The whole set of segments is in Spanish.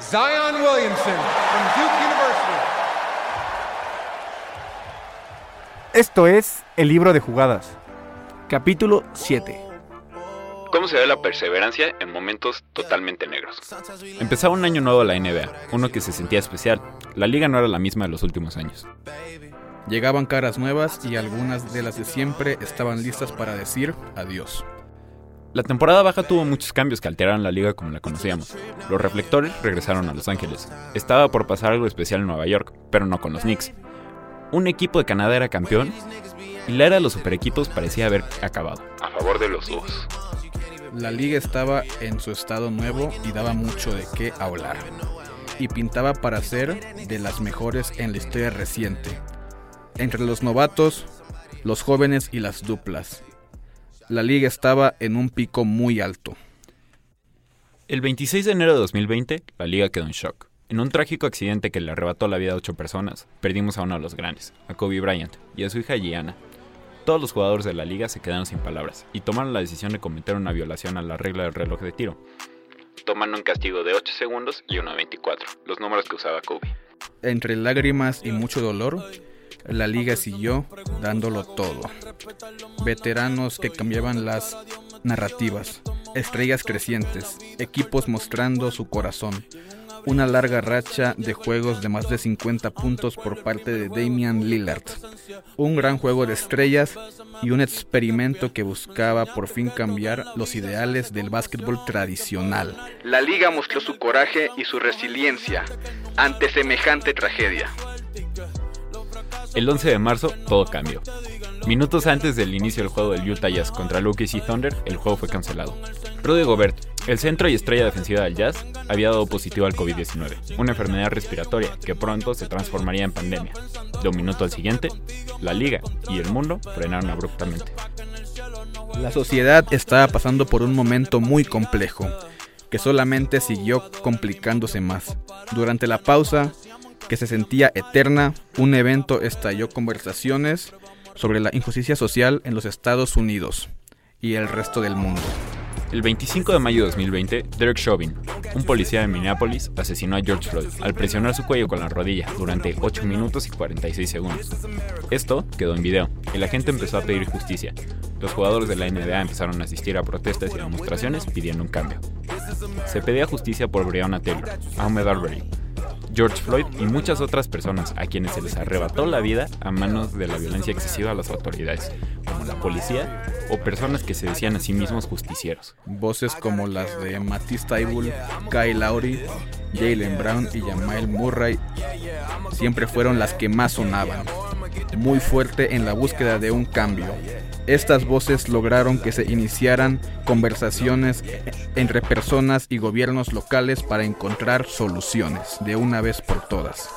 Zion Williamson from Duke University. esto es el libro de jugadas. Capítulo 7. ¿Cómo se ve la perseverancia en momentos totalmente negros? Empezaba un año nuevo la NBA, uno que se sentía especial. La liga no era la misma de los últimos años. Llegaban caras nuevas y algunas de las de siempre estaban listas para decir adiós. La temporada baja tuvo muchos cambios que alteraron la liga como la conocíamos. Los reflectores regresaron a Los Ángeles. Estaba por pasar algo especial en Nueva York, pero no con los Knicks. Un equipo de Canadá era campeón y la era de los super equipos parecía haber acabado. A favor de los dos. La liga estaba en su estado nuevo y daba mucho de qué hablar. Y pintaba para ser de las mejores en la historia reciente. Entre los novatos, los jóvenes y las duplas. La liga estaba en un pico muy alto. El 26 de enero de 2020, la liga quedó en shock. En un trágico accidente que le arrebató la vida a ocho personas, perdimos a uno de los grandes, a Kobe Bryant, y a su hija Gianna. Todos los jugadores de la liga se quedaron sin palabras y tomaron la decisión de cometer una violación a la regla del reloj de tiro, tomando un castigo de 8 segundos y uno de 24, los números que usaba Kobe. Entre lágrimas y mucho dolor, la liga siguió dándolo todo. Veteranos que cambiaban las narrativas, estrellas crecientes, equipos mostrando su corazón, una larga racha de juegos de más de 50 puntos por parte de Damian Lillard, un gran juego de estrellas y un experimento que buscaba por fin cambiar los ideales del básquetbol tradicional. La liga mostró su coraje y su resiliencia ante semejante tragedia. El 11 de marzo todo cambió. Minutos antes del inicio del juego del Utah Jazz contra Lucas y Thunder, el juego fue cancelado. Rudy Gobert, el centro y estrella defensiva del Jazz, había dado positivo al COVID-19, una enfermedad respiratoria que pronto se transformaría en pandemia. De un minuto al siguiente, la liga y el mundo frenaron abruptamente. La sociedad estaba pasando por un momento muy complejo, que solamente siguió complicándose más. Durante la pausa, que se sentía eterna, un evento estalló conversaciones sobre la injusticia social en los Estados Unidos y el resto del mundo. El 25 de mayo de 2020, Derek Chauvin, un policía de Minneapolis, asesinó a George Floyd al presionar su cuello con la rodilla durante 8 minutos y 46 segundos. Esto quedó en video y la gente empezó a pedir justicia. Los jugadores de la NBA empezaron a asistir a protestas y demostraciones pidiendo un cambio. Se pedía justicia por Breonna Taylor, Ahmed Arbery, George Floyd y muchas otras personas a quienes se les arrebató la vida a manos de la violencia excesiva a las autoridades, como la policía o personas que se decían a sí mismos justicieros. Voces como las de Matisse Taibul, Kyle Lowry, Jalen Brown y Jamal Murray siempre fueron las que más sonaban, muy fuerte en la búsqueda de un cambio. Estas voces lograron que se iniciaran conversaciones entre personas y gobiernos locales para encontrar soluciones de una vez por todas.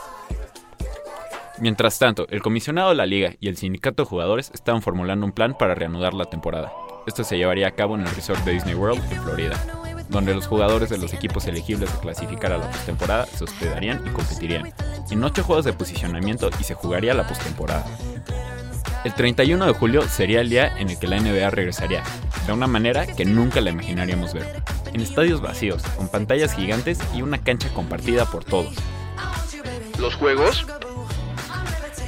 Mientras tanto, el comisionado de la liga y el sindicato de jugadores estaban formulando un plan para reanudar la temporada. Esto se llevaría a cabo en el resort de Disney World en Florida. Donde los jugadores de los equipos elegibles a clasificar a la postemporada se hospedarían y competirían, en 8 juegos de posicionamiento y se jugaría la postemporada. El 31 de julio sería el día en el que la NBA regresaría, de una manera que nunca la imaginaríamos ver, en estadios vacíos, con pantallas gigantes y una cancha compartida por todos. ¿Los juegos?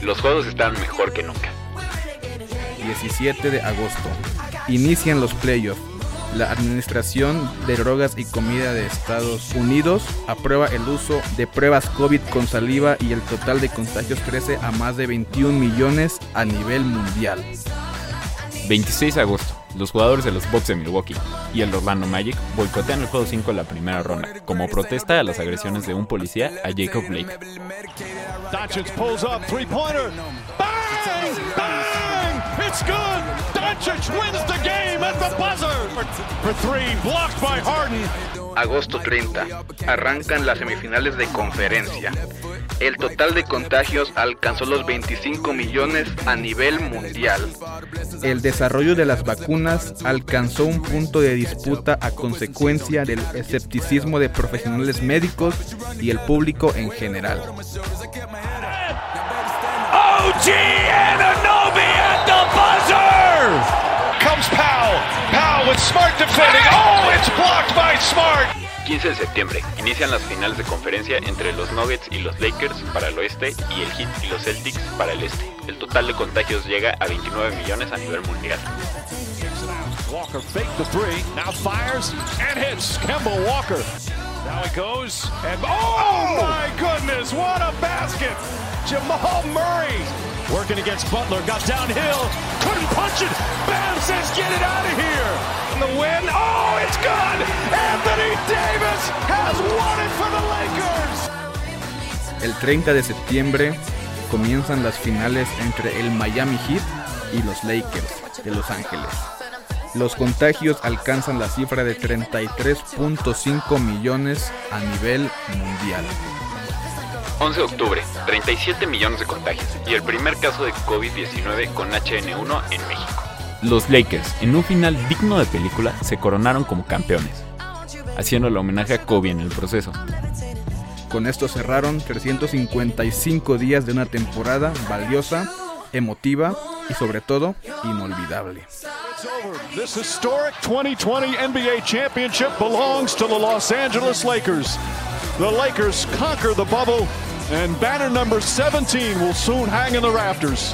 Los juegos están mejor que nunca. 17 de agosto. Inician los playoffs. La Administración de Drogas y Comida de Estados Unidos aprueba el uso de pruebas COVID con saliva y el total de contagios crece a más de 21 millones a nivel mundial. 26 de agosto. Los jugadores de los Bucks de Milwaukee y el Orlando Magic boicotean el juego 5 en la primera ronda, como protesta a las agresiones de un policía a Jacob Blake. It's good! Doncic wins the game at the buzzer! For three, blocked by Harden. Agosto 30. Arrancan las semifinales de conferencia. El total de contagios alcanzó los 25 millones a nivel mundial. El desarrollo de las vacunas alcanzó un punto de disputa a consecuencia del escepticismo de profesionales médicos y el público en general. OG the buzzer! Comes Powell. Powell with smart defending. Oh, it's blocked by Smart. 15 de septiembre. Inician las finales de conferencia entre los Nuggets y los Lakers para el oeste y el Heat y los Celtics para el este. El total de contagios llega a 29 millones a nivel mundial. Walker faked the three. Now fires and hits. Kemba Walker. Now he goes and oh my goodness, what a basket! Jamal Murray working against Butler, got downhill, couldn't punch it. Bam says, "Get it out of here!" And the win. Oh, it's good. Anthony Davis has won it for the Lakers. El 30 de septiembre comienzan las finales entre el Miami Heat y los Lakers de Los Ángeles. Los contagios alcanzan la cifra de 33.5 millones a nivel mundial. 11 de octubre, 37 millones de contagios y el primer caso de COVID-19 con HN1 en México. Los Lakers, en un final digno de película, se coronaron como campeones, haciendo el homenaje a Kobe en el proceso. Con esto cerraron 355 días de una temporada valiosa, emotiva y sobre todo inolvidable. This historic 2020 NBA championship belongs to the Los Angeles Lakers. The Lakers conquer the bubble, and banner number 17 will soon hang in the rafters.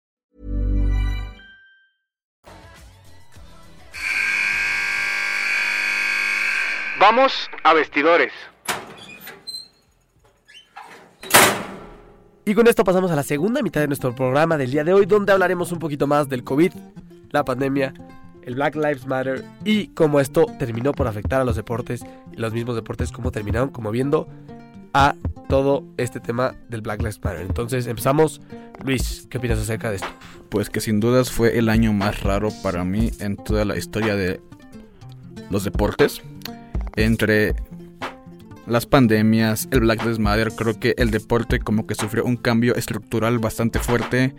Vamos a vestidores. Y con esto pasamos a la segunda mitad de nuestro programa del día de hoy, donde hablaremos un poquito más del COVID, la pandemia, el Black Lives Matter y cómo esto terminó por afectar a los deportes y los mismos deportes, cómo terminaron como viendo a todo este tema del Black Lives Matter. Entonces empezamos. Luis, ¿qué opinas acerca de esto? Pues que sin dudas fue el año más raro para mí en toda la historia de los deportes. Entre las pandemias, el Black Lives Matter, creo que el deporte como que sufrió un cambio estructural bastante fuerte.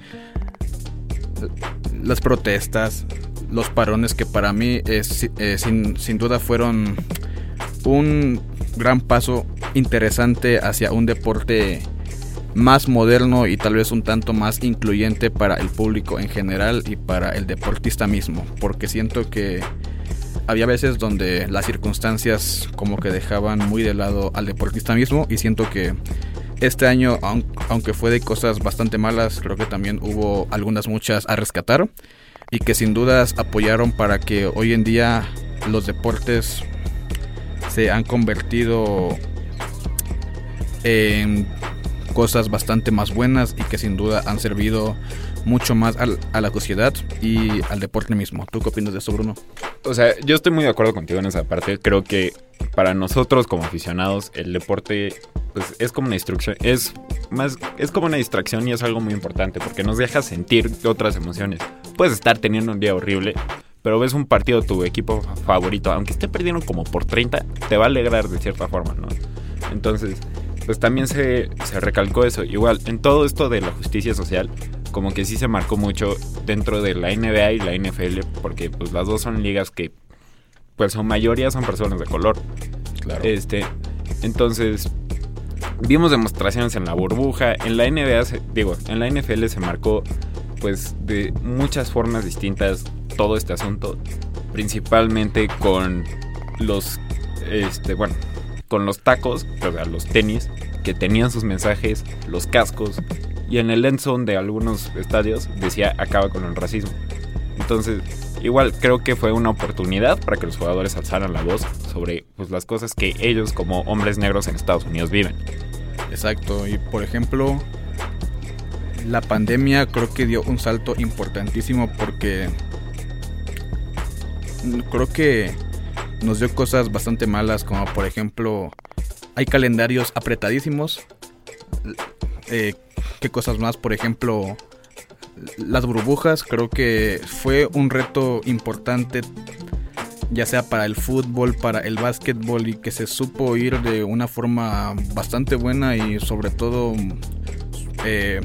Las protestas, los parones que para mí si- eh, sin duda fueron un gran paso interesante hacia un deporte más moderno y tal vez un tanto más incluyente para el público en general y para el deportista mismo, porque siento que había veces donde las circunstancias como que dejaban muy de lado al deportista mismo y siento que este año, aunque fue de cosas bastante malas, creo que también hubo algunas muchas a rescatar y que sin dudas apoyaron para que hoy en día los deportes se han convertido en cosas bastante más buenas y que sin duda han servido mucho más a la sociedad y al deporte mismo. ¿Tú qué opinas de eso, Bruno? O sea, yo estoy muy de acuerdo contigo en esa parte. Creo que para nosotros como aficionados el deporte pues es como una instrucción, es más es como una distracción y es algo muy importante porque nos deja sentir otras emociones. Puedes estar teniendo un día horrible, pero ves un partido de tu equipo favorito, aunque esté perdiendo como por 30, te va a alegrar de cierta forma, ¿no? Entonces, pues también se, se recalcó eso. Igual, en todo esto de la justicia social, como que sí se marcó mucho dentro de la NBA y la NFL, porque pues las dos son ligas que, pues su mayoría son personas de color. Claro. Este, entonces, vimos demostraciones en la burbuja, en la NBA, digo, en la NFL se marcó, pues, de muchas formas distintas todo este asunto, principalmente con los, este, bueno, con los tacos, o sea, los tenis, que tenían sus mensajes, los cascos, y en el end zone de algunos estadios decía acaba con el racismo. Entonces, igual creo que fue una oportunidad para que los jugadores alzaran la voz sobre pues, las cosas que ellos como hombres negros en Estados Unidos viven. Exacto, y por ejemplo, la pandemia creo que dio un salto importantísimo porque creo que nos dio cosas bastante malas, como por ejemplo, hay calendarios apretadísimos. Eh, ¿Qué cosas más? Por ejemplo, las burbujas creo que fue un reto importante ya sea para el fútbol, para el básquetbol y que se supo ir de una forma bastante buena y sobre todo eh,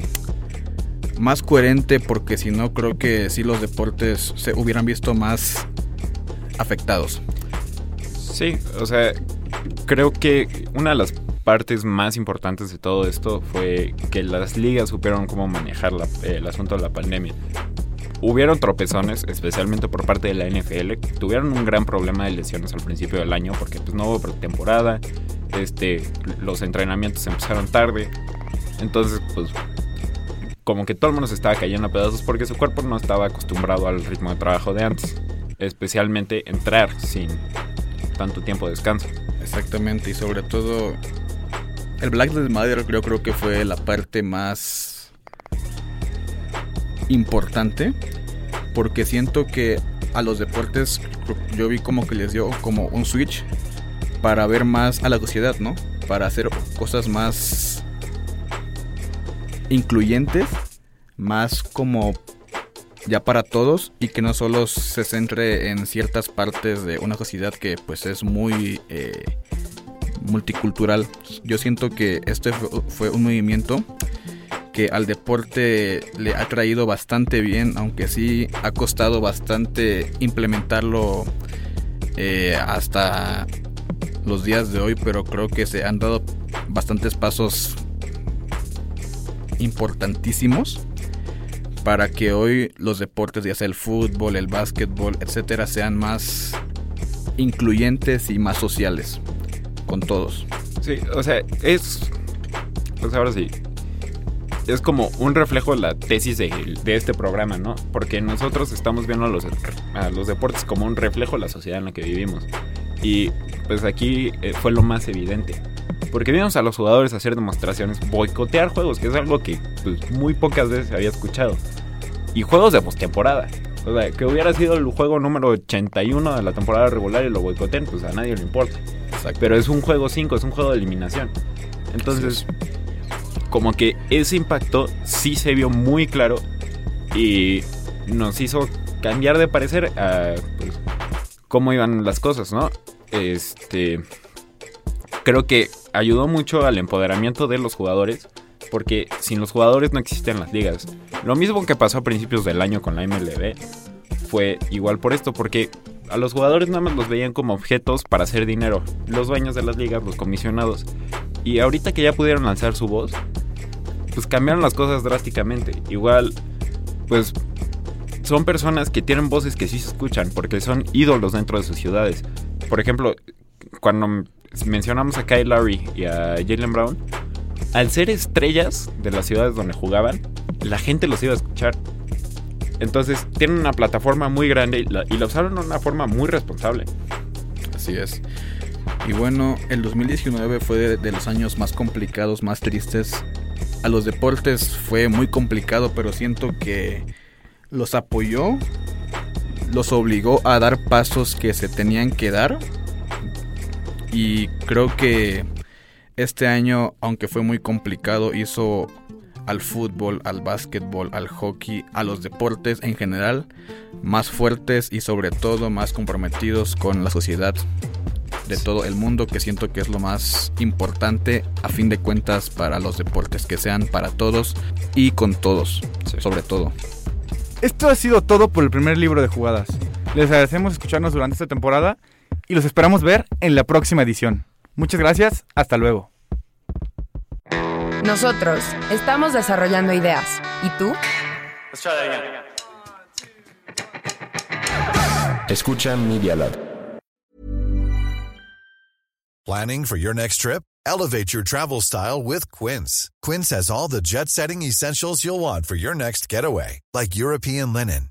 más coherente porque si no creo que sí los deportes se hubieran visto más afectados. Sí, o sea, creo que una de las partes más importantes de todo esto fue que las ligas supieron cómo manejar el asunto de la pandemia. Hubieron tropezones, especialmente por parte de la NFL. Tuvieron un gran problema de lesiones al principio del año porque pues, no hubo pretemporada. Este, los entrenamientos empezaron tarde. Entonces, pues, como que todo el mundo se estaba cayendo a pedazos porque su cuerpo no estaba acostumbrado al ritmo de trabajo de antes. Especialmente entrar sin tanto tiempo de descanso. Exactamente, y sobre todo el Black Lives Matter yo creo que fue la parte más importante porque siento que a los deportes yo vi como que les dio como un switch para ver más a la sociedad, ¿no? Para hacer cosas más incluyentes, más como ya para todos y que no solo se centre en ciertas partes de una sociedad que pues es muy eh, multicultural. Yo siento que este fue un movimiento que al deporte le ha traído bastante bien, aunque sí ha costado bastante implementarlo eh, hasta los días de hoy, pero creo que se han dado bastantes pasos importantísimos para que hoy los deportes, ya sea el fútbol, el básquetbol, etcétera, sean más incluyentes y más sociales con todos. Sí, o sea, es. Pues ahora sí. Es como un reflejo de la tesis de, este programa, ¿no? Porque nosotros estamos viendo a los, a los deportes como un reflejo de la sociedad en la que vivimos. Y pues aquí eh, fue lo más evidente. Porque vimos a los jugadores hacer demostraciones, boicotear juegos, que es algo que pues, muy pocas veces había escuchado. Y juegos de postemporada. O sea, que hubiera sido el juego número 81 de la temporada regular y lo boicotean, pues a nadie le importa. Pero es un juego 5, es un juego de eliminación. Entonces, como que ese impacto sí se vio muy claro y nos hizo cambiar de parecer a pues, cómo iban las cosas, ¿no? Este. Creo que ayudó mucho al empoderamiento de los jugadores. Porque sin los jugadores no existen las ligas. Lo mismo que pasó a principios del año con la MLB fue igual por esto, porque a los jugadores nada más los veían como objetos para hacer dinero. Los dueños de las ligas, los comisionados. Y ahorita que ya pudieron lanzar su voz, pues cambiaron las cosas drásticamente. Igual, pues son personas que tienen voces que sí se escuchan, porque son ídolos dentro de sus ciudades. Por ejemplo, cuando mencionamos a Kyle Lowry y a Jalen Brown, al ser estrellas de las ciudades donde jugaban, la gente los iba a escuchar. Entonces tienen una plataforma muy grande y la, usaron de una forma muy responsable. Así es. Y bueno, el 2019 fue de, de, los años más complicados, más tristes. A los deportes fue muy complicado, pero siento que los apoyó, los obligó a dar pasos que se tenían que dar. Y creo que este año, aunque fue muy complicado, hizo al fútbol, al básquetbol, al hockey, a los deportes en general más fuertes y sobre todo más comprometidos con la sociedad de todo el mundo que siento que es lo más importante a fin de cuentas para los deportes, que sean para todos y con todos, sí. sobre todo. Esto ha sido todo por el primer libro de jugadas. Les agradecemos escucharnos durante esta temporada y los esperamos ver en la próxima edición. Muchas gracias, hasta luego. Nosotros estamos desarrollando ideas. ¿Y tú? Escucha Media Lab. Planning for your next trip? Elevate your travel style with Quince. Quince has all the jet setting essentials you'll want for your next getaway, like European linen,